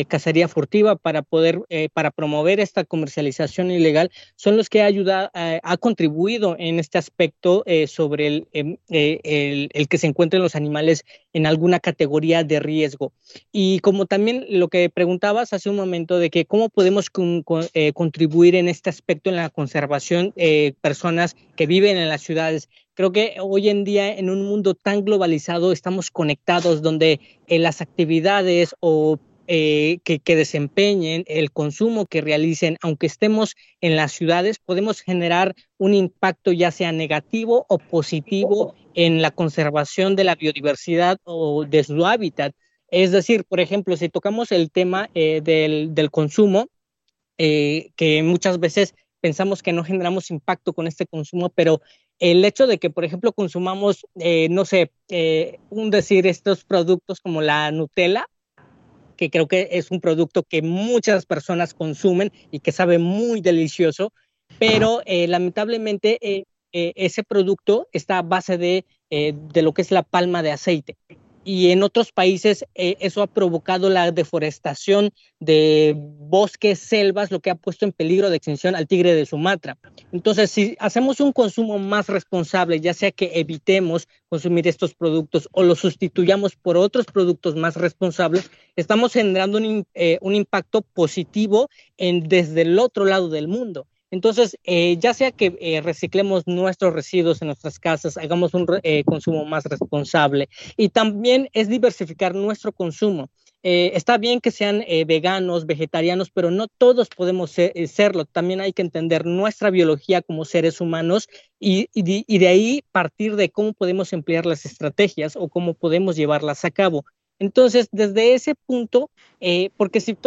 cacería furtiva para poder, para promover esta comercialización ilegal, son los que ha ayudado, ha contribuido en este aspecto sobre em, el, el, que se encuentren los animales en alguna categoría de riesgo. Y como también lo que preguntabas hace un momento de que cómo podemos contribuir en este aspecto en la conservación personas que viven en las ciudades. Creo que hoy en día en un mundo tan globalizado estamos conectados donde eh, las actividades o eh, que, desempeñen, el consumo que realicen, aunque estemos en las ciudades, podemos generar un impacto ya sea negativo o positivo en la conservación de la biodiversidad o de su hábitat. Es decir, por ejemplo, si tocamos el tema eh, del, del, consumo, que muchas veces pensamos que no generamos impacto con este consumo, pero el hecho de que, por ejemplo, consumamos, eh, no sé, eh, un decir, estos productos como la Nutella, que creo que es un producto que muchas personas consumen y que sabe muy delicioso, pero eh, lamentablemente ese producto está a base de, de lo que es la palma de aceite y en otros países eh, eso ha provocado la deforestación de bosques, selvas, lo que ha puesto en peligro de extinción al tigre de Sumatra. Entonces, si hacemos un consumo más responsable, ya sea que evitemos consumir estos productos o los sustituyamos por otros productos más responsables, estamos generando un, eh, un impacto positivo en, desde el otro lado del mundo. Entonces, eh, ya sea que eh, reciclemos nuestros residuos en nuestras casas, hagamos un eh, consumo más responsable y también es diversificar nuestro consumo. está bien que sean veganos, vegetarianos, pero no todos podemos serlo. También hay que entender nuestra biología como seres humanos y de ahí partir de cómo podemos emplear las estrategias o cómo podemos llevarlas a cabo. Entonces, desde ese punto, eh, porque si,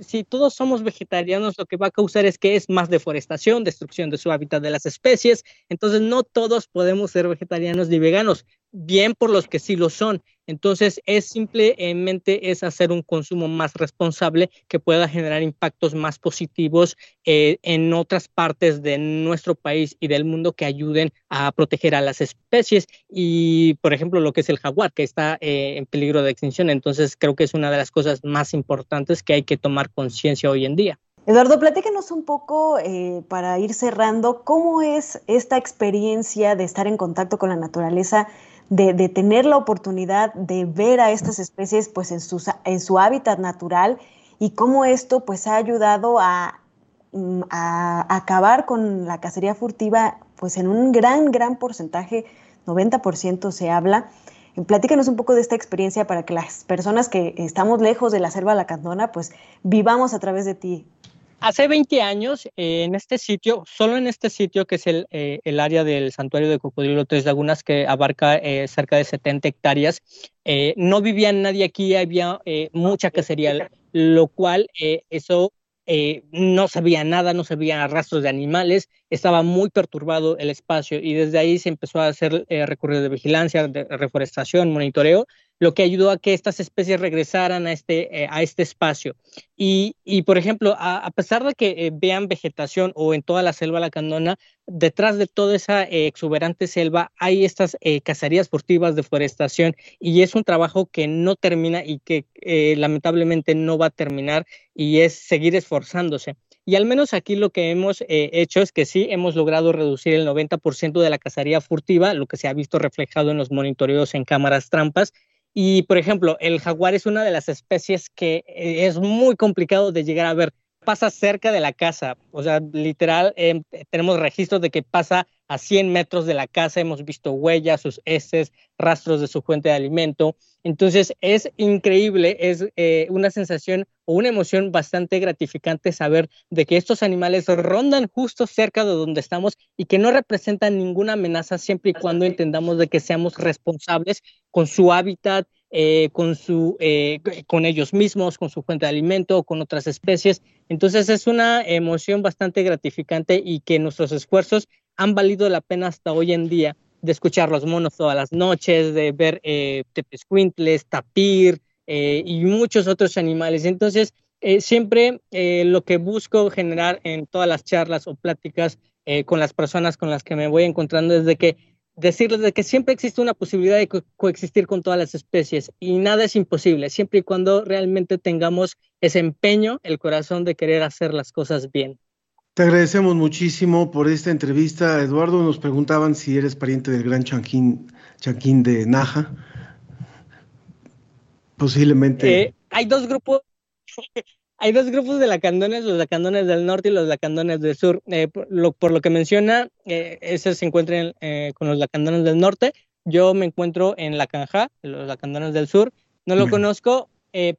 si, todos somos vegetarianos, lo que va a causar es que es más deforestación, destrucción de su hábitat de las especies. Entonces, no todos podemos ser vegetarianos ni veganos bien por los que sí lo son. Entonces, es simplemente es hacer un consumo más responsable que pueda generar impactos más positivos eh, en otras partes de nuestro país y del mundo que ayuden a proteger a las especies y, por ejemplo, lo que es el jaguar, que está eh, en peligro de extinción. Entonces, creo que es una de las cosas más importantes que hay que tomar conciencia hoy en día. Eduardo, platícanos un poco eh, para ir cerrando, ¿cómo es esta experiencia de estar en contacto con la naturaleza de, tener la oportunidad de ver a estas especies pues en, en su hábitat natural y cómo esto pues ha ayudado a, mm, a, acabar con la cacería furtiva pues en un gran, gran porcentaje, 90% se habla. Platícanos un poco de esta experiencia para que las personas que estamos lejos de la selva lacandona pues vivamos a través de ti Hace 20 años, eh, en este sitio, solo en este sitio, que es el, eh, el área del santuario de Cocodrilo Tres Lagunas, que abarca eh, cerca de 70 hectáreas, no vivía nadie aquí, había mucha cacería, lo cual eso no sabía nada, no sabía rastros de animales, estaba muy perturbado el espacio y desde ahí se empezó a hacer recorrido de vigilancia, de reforestación, monitoreo lo que ayudó a que estas especies regresaran a este, eh, a este espacio. Y, y por ejemplo, a, pesar de que eh, vean vegetación o en toda la selva lacandona, detrás de toda esa eh, exuberante selva hay estas cacerías furtivas de forestación y es un trabajo que no termina y que lamentablemente no va a terminar y es seguir esforzándose. Y al menos aquí lo que hemos hecho es que sí hemos logrado reducir el 90% de la cacería furtiva, lo que se ha visto reflejado en los monitoreos en cámaras trampas, y, por ejemplo, el jaguar es una de las especies que eh, es muy complicado de llegar a ver. Pasa cerca de la casa, o sea, literal, em, tenemos registros de que pasa a 100 metros de la casa, hemos visto huellas, sus heces, rastros de su fuente de alimento. Entonces, es increíble, es eh, una sensación o una emoción bastante gratificante saber de que estos animales rondan justo cerca de donde estamos y que no representan ninguna amenaza siempre y cuando entendamos de que seamos responsables con su hábitat, eh, con, su, eh, con ellos mismos, con su fuente de alimento, con otras especies. Entonces es una emoción bastante gratificante y que nuestros esfuerzos han valido la pena hasta hoy en día de escuchar los monos todas las noches, de ver eh, tepescuintles, tapir, eh, y muchos otros animales. Entonces, eh, siempre eh, lo que busco generar en todas las charlas o pláticas con las personas con las que me voy encontrando es de que decirles de que siempre existe una posibilidad de coexistir con todas las especies y nada es imposible, siempre y cuando realmente tengamos ese empeño, el corazón de querer hacer las cosas bien. Te agradecemos muchísimo por esta entrevista. Eduardo, nos preguntaban si eres pariente del gran Chanquín, Chanquín de Naja. Posiblemente. Eh, hay dos grupos. hay dos grupos de lacandones, los lacandones del norte y los lacandones del sur. Eh, por, lo, que menciona, eh, ese se encuentra con los lacandones del norte. Yo me encuentro en la Canja, los lacandones del sur. No lo conozco,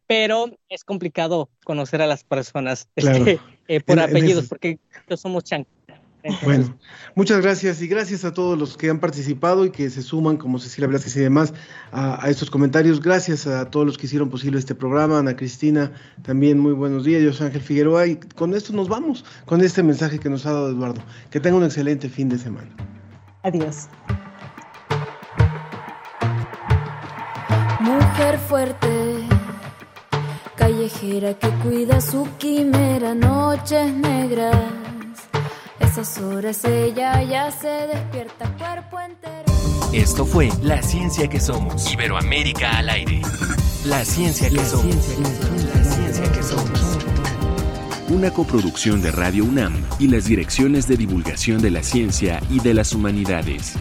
pero es complicado conocer a las personas. Este, eh, por apellidos, porque somos chan. Bueno, muchas gracias y gracias a todos los que han participado y que se suman, como Cecilia Velázquez y demás, a, estos comentarios. Gracias a todos los que hicieron posible este programa. Ana Cristina, también muy buenos días. Yo soy Ángel Figueroa y con esto nos vamos, con este mensaje que nos ha dado Eduardo. Que tenga un excelente fin de semana. Adiós. Mujer fuerte callejera que cuida su quimera noches negras. Esas horas ella ya se despierta cuerpo entero. Esto fue La Ciencia que Somos. Iberoamérica al aire. La Ciencia que Somos. La Ciencia que Somos. Una coproducción de Radio UNAM y las direcciones de divulgación de la ciencia y de las humanidades.